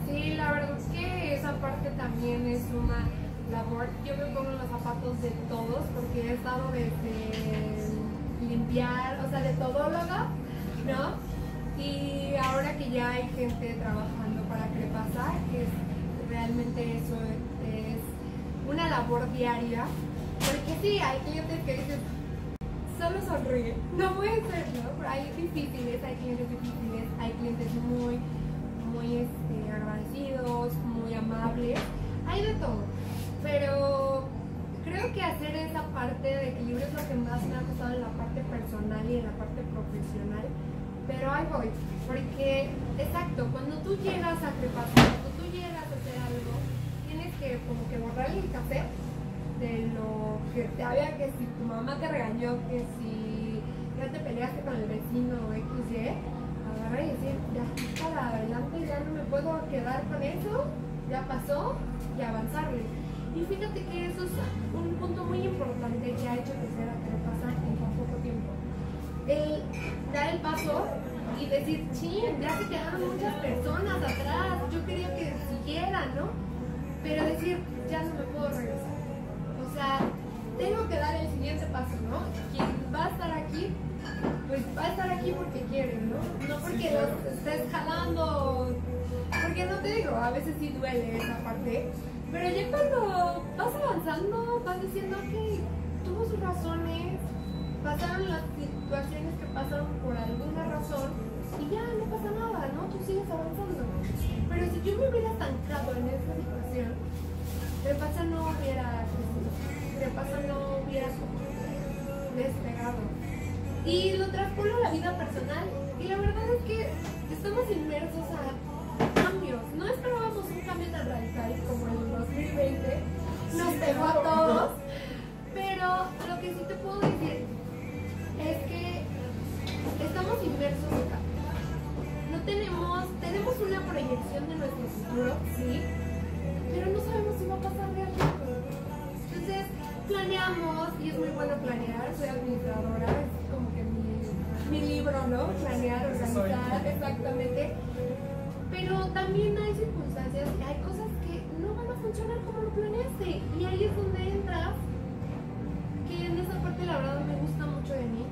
Sí, la verdad es que esa parte también es una labor. Yo me pongo los zapatos de todos porque he estado desde limpiar, o sea, de todóloga, ¿no? Y ahora que ya hay gente trabajando para Crepasa, que es, realmente eso es una labor diaria. Porque sí, hay clientes que dicen, solo sonríe. No puede ser, ¿no? Pero hay difíciles, hay clientes difíciles, clientes muy, muy este, agradecidos, muy amables. Hay de todo. Pero creo que hacer esa parte de equilibrio es lo que más me ha costado en la parte personal y en la parte profesional. Pero ahí voy. Porque, exacto, cuando tú llegas a crepasar, cuando tú llegas a hacer algo, tienes que como que borrar el café de lo que te había, que si tu mamá te regañó, que si ya te peleaste con el vecino XY, agarrar y decir, ya, para adelante, ya no me puedo quedar con eso, ya pasó, y avanzarle. Y fíjate que eso es un punto muy importante que ha hecho crecer a Crepasa en tan poco tiempo. El dar el paso y decir, sí, ya se quedaron muchas personas atrás, yo quería que siguieran, ¿no? Pero decir, ya no me puedo regresar. O sea, tengo que dar el siguiente paso, ¿no? Quien va a estar aquí, pues va a estar aquí porque quiere, ¿no? No porque Sí, claro. los estés jalando. Porque no te digo, a veces sí duele esa parte. Pero ya cuando vas avanzando, vas diciendo, ok, tuvo sus razones, pasaron las situaciones que pasaron por alguna razón y ya no pasa nada, ¿no? Tú sigues avanzando. Pero si yo me hubiera estancado en esa situación, Repasa no hubiera crecido, Repasa no hubiera despegado. Y lo traspolo a la vida personal. Y la verdad es que estamos inmersos a cambios. No esperábamos un cambio tan radical como el 2020. Nos pegó a todos. Pero lo que sí te puedo decir es que estamos inmersos en cambio. No tenemos, tenemos una proyección de nuestro futuro, sí, pero no sabemos si va a pasar realmente. Entonces, planeamos, y es muy bueno planear, soy administradora, como que mi, mi libro, ¿no? Planear, organizar, exactamente. Pero también hay circunstancias, hay cosas que no van a funcionar como lo planeaste. Y ahí es donde entras, que en esa parte la verdad me gusta mucho de mí,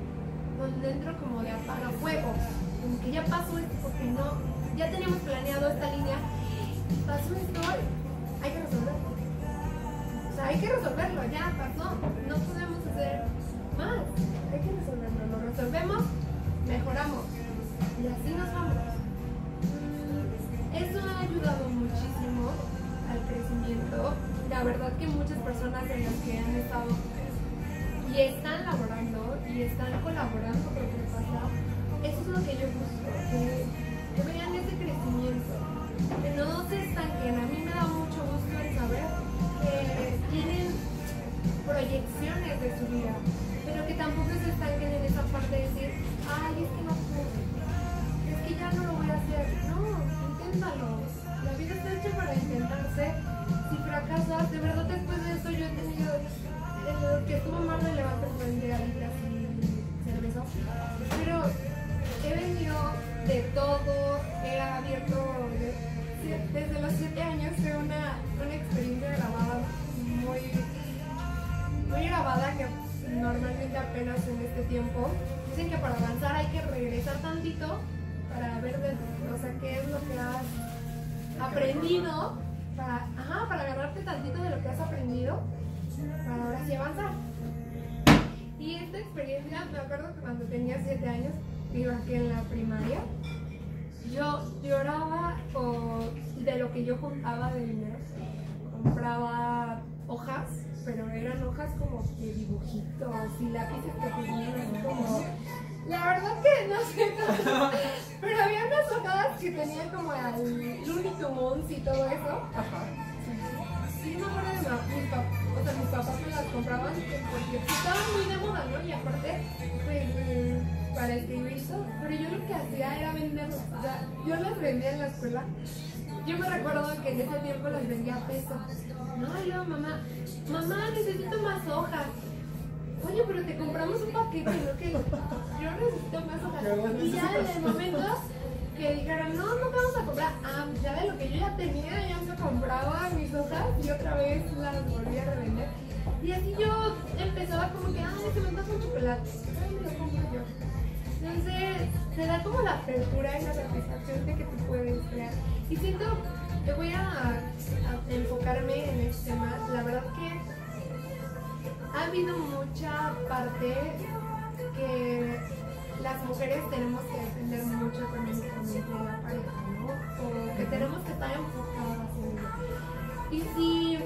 donde entro como de apagafuego, como que ya pasó esto porque no, ya teníamos planeado esta línea, pasó esto, hay que resolverlo. O sea, hay que resolverlo, ya pasó, no podemos hacer más, resolvemos, mejoramos y así nos vamos. Eso ha ayudado muchísimo al crecimiento. La verdad que muchas personas de las que han estado y están laborando y están colaborando con aprendido para, para agarrarte tantito de lo que has aprendido para ahora sí avanzar. Y esta experiencia, me acuerdo que cuando tenía 7 años, iba aquí en la primaria, yo lloraba de lo que yo juntaba de dinero. Compraba hojas, pero eran hojas como de dibujitos y lápices que tenían. La verdad que no sé pero había unas hojas que tenían como al Looney Tunes y todo eso. Ajá. Sí, me acuerdo de mis papás, o sea, mis papás me las compraban porque estaban muy de moda, ¿no? Y aparte, pues, eh, para escribir todo. Pero yo lo que hacía era venderlas, o sea, yo las vendía en la escuela. Yo me recuerdo que en ese tiempo las vendía a peso. No, y luego mamá, mamá, necesito más hojas. Oye, pero te compramos un paquete, ¿no? Que yo necesito más hojas. Y ya en el momento que dijeron, no, no vamos a comprar. Ah, ya de lo que yo ya tenía, ya me compraba mis hojas y otra vez las volví a revender. Y así yo empezaba como que, ay, se me antoja un chocolate. Ay, me lo compro yo. Entonces, te da como la apertura y la satisfacción de que tú puedes crear. Y siento que voy a, a enfocarme en este tema. La verdad que ha habido mucha parte que las mujeres tenemos que defender mucho económicamente a la pareja, ¿no? O que tenemos que estar enfocadas en. Y si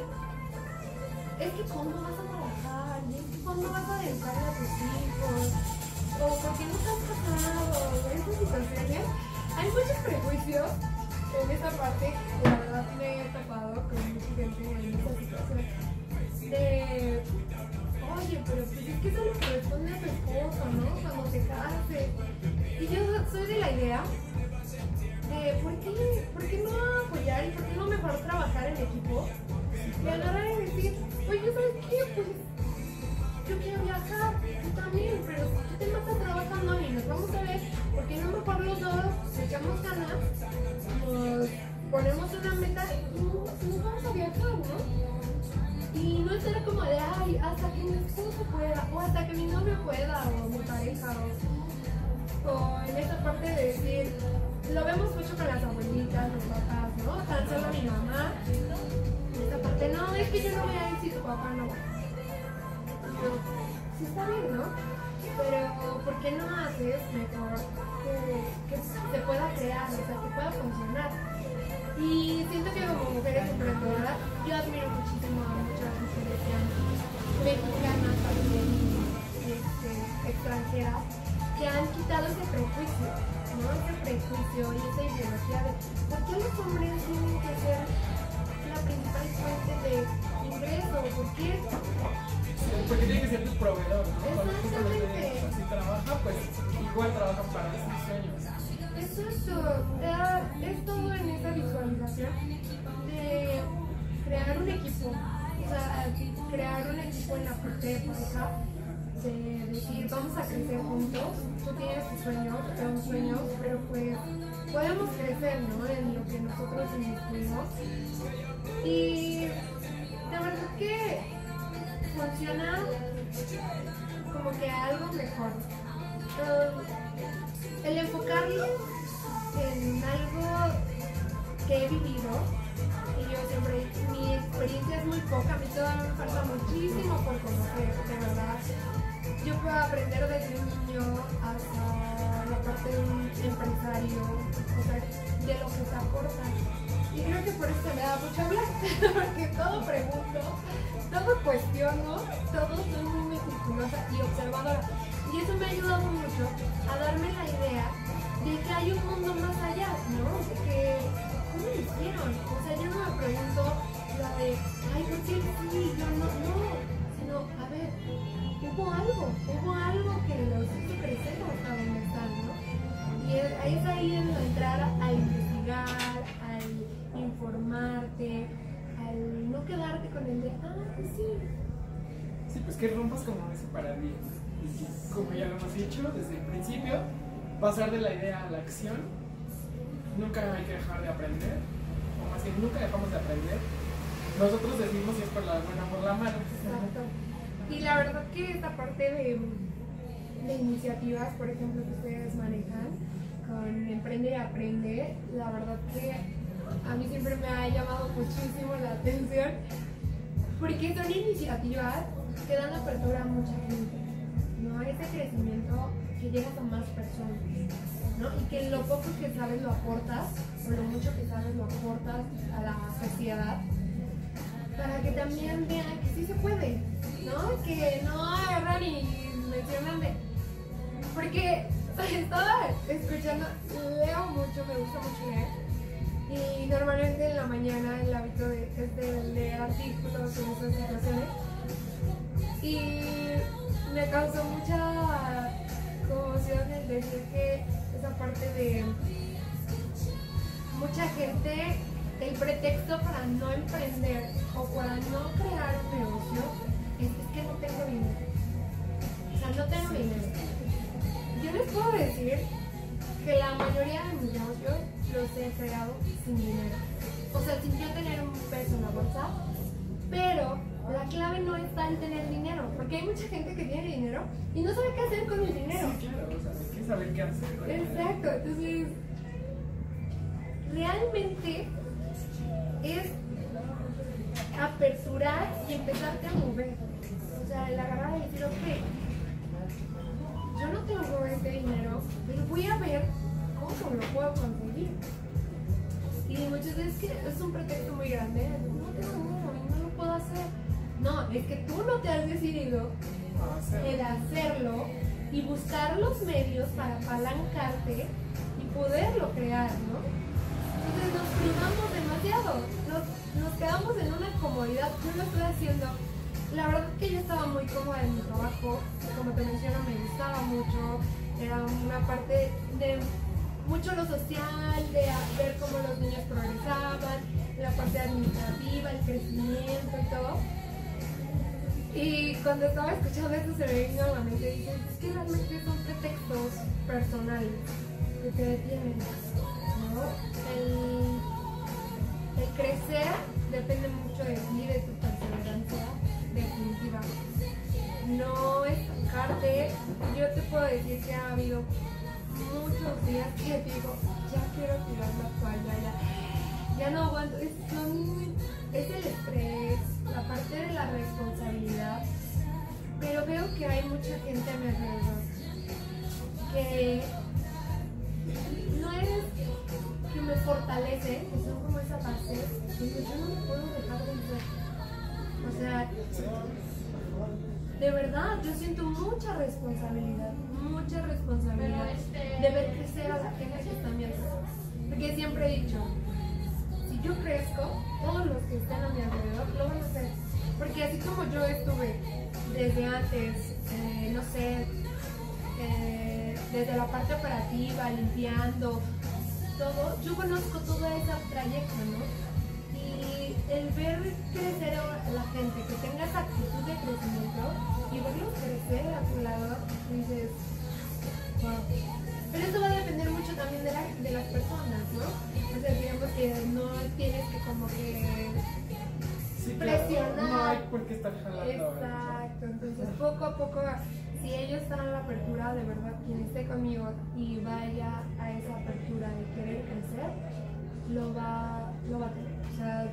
es que cuándo vas a trabajar, es que cuándo vas a dedicar a tus hijos, o por qué no estás casado, esas situaciones, hay muchos prejuicios en esa parte, la verdad me he topado con ¿no? Cuando te cases. Y yo soy de la idea de ¿por qué, por qué no apoyar y por qué no mejor trabajar en equipo? Y agarrar y decir, oye, ¿sabes qué? Pues yo quiero viajar, tú también, pero si tú te trabajando y nos vamos a ver, ¿por qué no mejor los dos echamos ganas? Nos ponemos una meta y nos, nos vamos a viajar, ¿no? Y no estar como de, ay, hasta que mi esposo pueda, o hasta que mi novio parte de decir, lo vemos mucho con las abuelitas, los papás, ¿no? Tan solo mi mamá, parte, no, es que yo no voy a ir si tu papá no yo, sí está bien, ¿no? Pero, ¿por qué no haces mejor que, que se pueda crear, o sea, que pueda funcionar? Y siento que como mujeres emprendedoras, yo admiro muchísimo a muchas mujeres mexicanas también este, extranjeras que han quitado ese prejuicio, ¿no? Ese prejuicio y esa ideología de por qué los hombres tienen que ser la principal fuente de ingreso, por qué Porque tiene que ser tu proveedor, ¿no? Cuando tú tienes así trabaja, pues igual trabaja para sus sueños. Exacto, eh, es todo en esa visualización de crear un equipo, o sea, crear un equipo en la parte de pareja, de decir vamos a crecer juntos, tú tienes tus sueños, tengo sueños, pero pues podemos crecer, ¿no? En lo que nosotros inmiscuimos. Y la verdad que funciona como que algo mejor. El enfocarlo en algo que he vivido, y yo siempre, mi experiencia es muy poca, a mí todavía me falta muchísimo por conocer, de verdad. Yo puedo aprender desde un niño hasta la parte de un empresario, o sea, de lo que te aporta. Y creo que por eso me da mucho hablar, porque todo pregunto, todo cuestiono, todo soy muy meticulosa y observadora. Y eso me ha ayudado mucho a darme la idea de que hay un mundo más allá, ¿no? Que ¿cómo lo hicieron? O sea, yo no me pregunto la de, ay, ¿por qué sí? Yo no, no. Sino, a ver, hubo algo, hubo algo que los hizo crecer hasta donde están, ¿no? Y es, ahí en entrar a investigar, al informarte, al no quedarte con el de, ah, pues sí. Sí, pues que rompas como ese paradigma. Que, como ya lo hemos dicho desde el principio, pasar de la idea a la acción. Nunca hay que dejar de aprender, o más bien nunca dejamos de aprender. Nosotros decimos si es por la buena o por la mala. Exacto. Y la verdad que esta parte de, de iniciativas, por ejemplo, que ustedes manejan con Emprende y Aprende, la verdad que a mí siempre me ha llamado muchísimo la atención porque son iniciativas que dan apertura a mucha gente, ¿no? A ese crecimiento que llegas a más personas, ¿no? Y que lo poco que sabes lo aportas, o lo mucho que sabes lo aportas a la sociedad, para que también vean que sí se puede, ¿no? Que no agarran y mencionan de... Porque estaba escuchando, leo mucho, me gusta mucho leer. Y normalmente en la mañana el hábito es de leer artículos en esas situaciones. Y me causó mucha conmoción el decir que esa parte de mucha gente, el pretexto para no emprender o para no crear un negocio es, que no tengo dinero. O sea, no tengo dinero. Yo les puedo decir que la mayoría de mis negocios los he creado sin dinero. O sea, sin yo tener un peso en la bolsa, pero la clave no está en tener dinero, porque hay mucha gente que tiene dinero y no sabe qué hacer con el dinero. Sí, claro, o sea, hay que saber qué hacer. Exacto, entonces realmente es aperturar y empezarte a mover. Sea, el agarrar y decir, ok, yo no tengo este dinero, pero voy a ver cómo lo puedo conseguir. Y muchas veces que es un pretexto muy grande, no tengo dinero, no lo puedo hacer. No, es que tú no te has decidido el hacerlo y buscar los medios para apalancarte y poderlo crear, ¿no? Entonces nos privamos demasiado, nos, nos quedamos en una comodidad, yo lo estoy haciendo. La verdad es que yo estaba muy cómoda en mi trabajo, como te menciono, me gustaba mucho, era una parte de mucho lo social, de ver cómo los niños progresaban, la parte administrativa, el crecimiento y todo. Y cuando estaba escuchando esto se me vino a la mente y dije, es que realmente son pretextos personales que te detienen, ¿no? El, el crecer decir que ha habido muchos días que digo, ya quiero tirar la toalla, ya, ya no aguanto. Es, son- es el estrés, la parte de la responsabilidad. Pero veo que hay mucha gente a mi alrededor que no es que me fortalece, que son como esa y digo, yo no me puedo dejar de ser. O sea, de verdad, yo siento mucha responsabilidad, mucha responsabilidad de ver crecer a la gente que está a mi alrededor. Porque siempre he dicho, si yo crezco, todos los que están a mi alrededor lo van a hacer. Porque así como yo estuve desde antes, eh, no sé, eh, desde la parte operativa, limpiando, todo, yo conozco toda esa trayecto, ¿no? Y el ver crecer a la gente, que tenga esa actitud de crecimiento y verlos crecer a tu lado, dices. Pero eso va a depender mucho también de, la- de las personas, ¿no? O sea, digamos que no tienes que como que Sí, claro, presionar. No hay por qué estar jalando. Exacto, entonces poco a poco, si ellos están a la apertura, de verdad, quien esté conmigo y vaya a esa apertura de querer crecer, lo va, lo va a tener. O sea,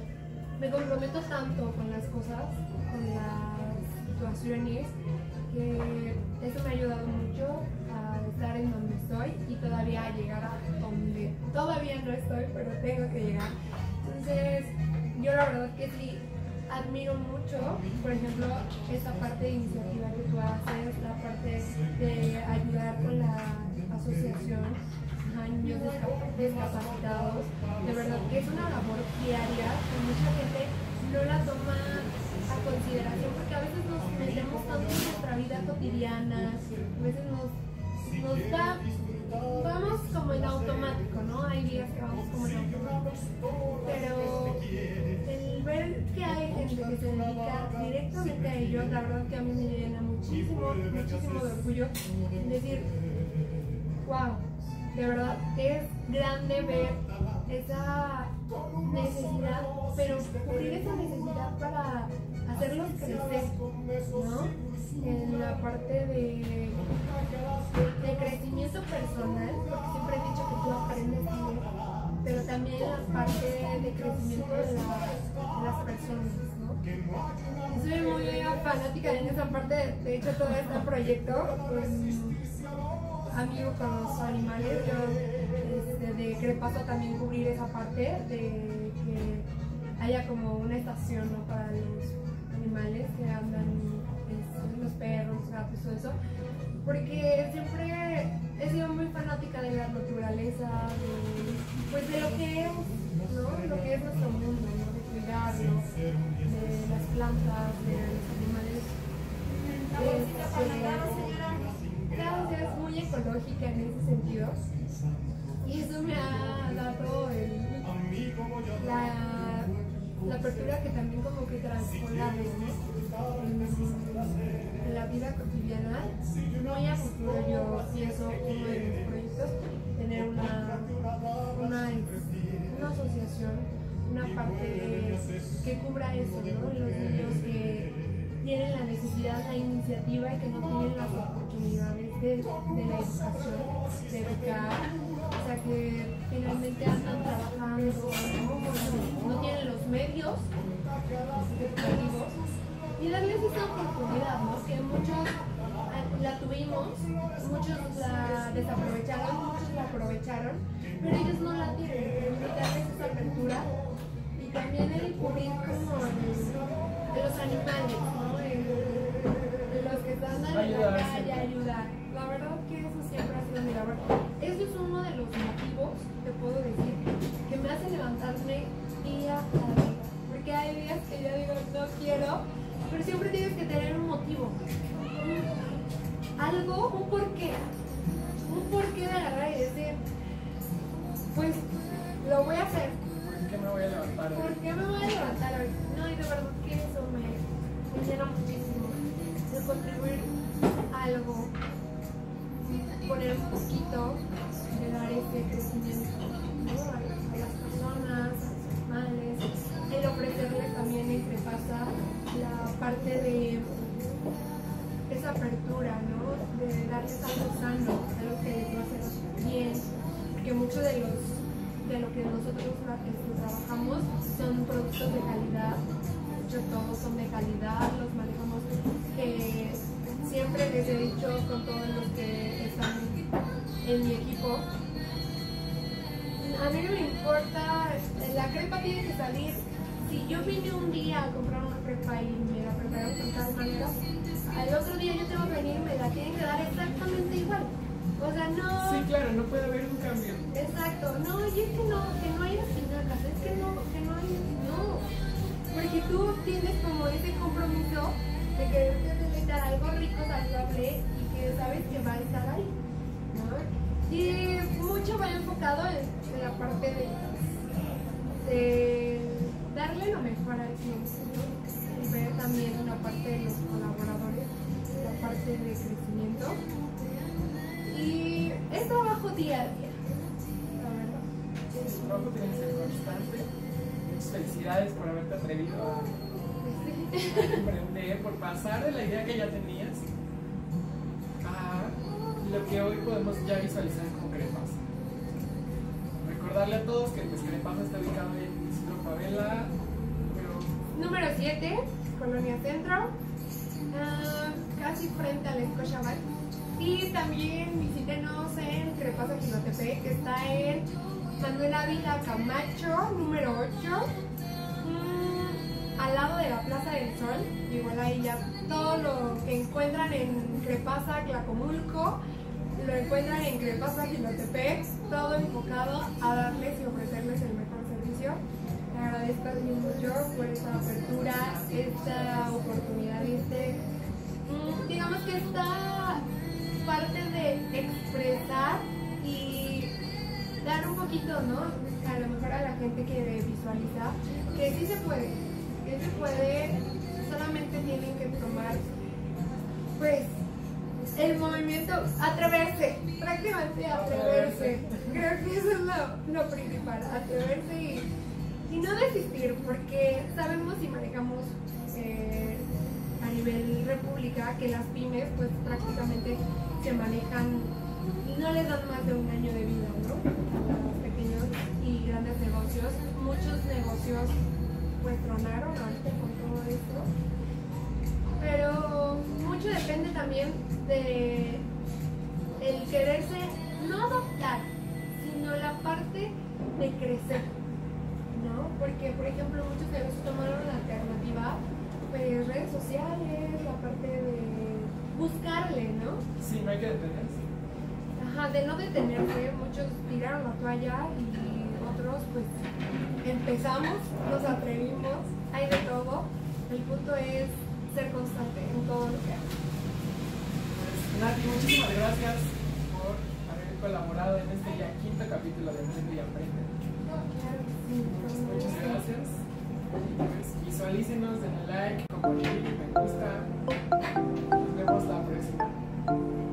me comprometo tanto con las cosas, con las situaciones, que eso me ha ayudado mucho llegar a donde todavía no estoy, pero tengo que llegar. Entonces, yo la verdad que sí admiro mucho, por ejemplo, esa parte de iniciativa que tú haces, la parte de ayudar con la asociación, años discap- discapacitados. De verdad que es una labor diaria que mucha gente no la toma a consideración porque a veces nos metemos tanto en nuestra vida cotidiana, a veces nos, nos da, vamos como en automático, ¿no? Hay días que vamos como en automático, pero el ver que hay gente que se dedica directamente a ello, la verdad que a mí me llena muchísimo, muchísimo de orgullo decir, wow, de verdad es grande ver esa necesidad, pero cubrir esa necesidad para hacerlos crecer, ¿no? En la parte de, de crecimiento personal, porque siempre he dicho que tú aprendes leer, pero también en la parte de crecimiento de, la- de las personas, ¿no? Soy muy fanática en esa parte, de hecho todo este proyecto, pues, amigo con los animales, yo este, de Crepaso también cubrir esa parte de que haya como una estación ¿no? para los animales que andan, perros, los gatos, todo eso, porque siempre he sido muy fanática de la naturaleza, de, pues de lo que es, ¿no? Lo que es nuestro mundo, ¿no? De cuidarlo, de las plantas, de los animales. Este, cada día es muy ecológica en ese sentido. Y eso me ha dado el- la, la apertura que también como que transformamos en, en la vida cotidiana. Muy a futuro yo pienso uno de mis proyectos tener una, una, una asociación, una parte que cubra eso, ¿no? Los niños que tienen la necesidad, la iniciativa y que no tienen las oportunidades de, de la educación, de educar, o sea que finalmente andan trabajando, ¿no? no tienen los medios educativos y darles esa oportunidad, ¿no? Que muchos eh, la tuvimos, muchos la desaprovecharon, muchos la aprovecharon, pero ellos no la tienen, y darles esa apertura y también el cubrir como de los animales, ¿no? El- de los que están en la calle, ayudar. La verdad que eso siempre ha sido mi labor. Eso es uno de los motivos, te puedo decir, que me hace levantarme día a día. Porque hay días que yo digo, no quiero, pero siempre tienes que tener un motivo. Algo, un porqué. Un porqué de agarrar y decir, pues lo voy a hacer. ¿Por qué me voy a levantar? ¿Por qué me voy a levantar hoy? No, y de verdad que eso me, me llena muchísimo. De contribuir algo, poner un poquito, de dar este crecimiento ¿no? De esa apertura, ¿no? De darles algo sano, algo que les va a hacer bien, porque mucho de los de lo que nosotros este, trabajamos son productos de calidad, hecho todos son de calidad, los manejamos que siempre les he dicho con todos los que están en mi equipo, a mí no me importa, la crepa tiene que salir. Si yo vine un día a comprar una crepa y me la prepararon con tal manera, al otro día yo tengo que venir y me la tienen que dar exactamente igual. O sea, no. Sí, claro, no puede haber un cambio. Exacto, no, y es que no, que no hay espinacas, es que no, que no hay, no. Porque tú tienes como ese compromiso de que dar algo rico, saludable y que sabes que va a estar ahí, ¿no? Y mucho va enfocado en, en la parte de, de darle lo mejor al cliente. Y ver también una parte de los colaboradores, la parte de crecimiento. Y es trabajo día a día, la verdad. Tu trabajo tiene que ser constante. Muchas felicidades por haberte atrevido a emprender, por pasar de la idea que ya tenías a lo que hoy podemos ya visualizar como Crepasa. Recordarle a todos que pues, Crepasa está ubicado en Favela, Número 7, Colonia Centro, ah, casi frente al Scotiabank. Y también visítenos en Crepasa Quinotepec, que está en Manuel Ávila Camacho, número 8, mm, al lado de la Plaza del Sol. Igual ahí ya todo lo que encuentran en Crepasa, Tlacomulco, lo encuentran en Crepasa Gilotepec, todo enfocado a darles y ofrecerles el agradezco a por esta apertura, esta oportunidad y este, mm, digamos que esta parte de expresar y dar un poquito, ¿no? A lo mejor a la gente que visualiza que sí se puede, que se puede, solamente tienen que tomar, pues, el movimiento, atreverse, prácticamente atreverse. Creo que eso es lo, lo principal, atreverse y, y no desistir, porque sabemos y manejamos eh, a nivel república que las pymes, pues prácticamente se manejan no les dan más de un año de vida, ¿no? A los pequeños y grandes negocios. Muchos negocios pues tronaron ahorita con todo esto. Pero mucho depende también de el quererse no adoptar, sino la parte de crecer, Porque, por ejemplo, muchos negocios tomaron la alternativa, pues redes sociales, la parte de buscarle, ¿no? Sí, no hay que detenerse. Ajá, de no detenerse, muchos tiraron la toalla y otros pues empezamos, nos atrevimos, hay de todo. El punto es ser constante en todo lo que hagas. Pues, Nati, muchísimas gracias por haber colaborado en este ya quinto capítulo de Emprende y Aprende. Muchas gracias. Pues, visualícenos, denle like, compartir, me gusta. Nos vemos la próxima.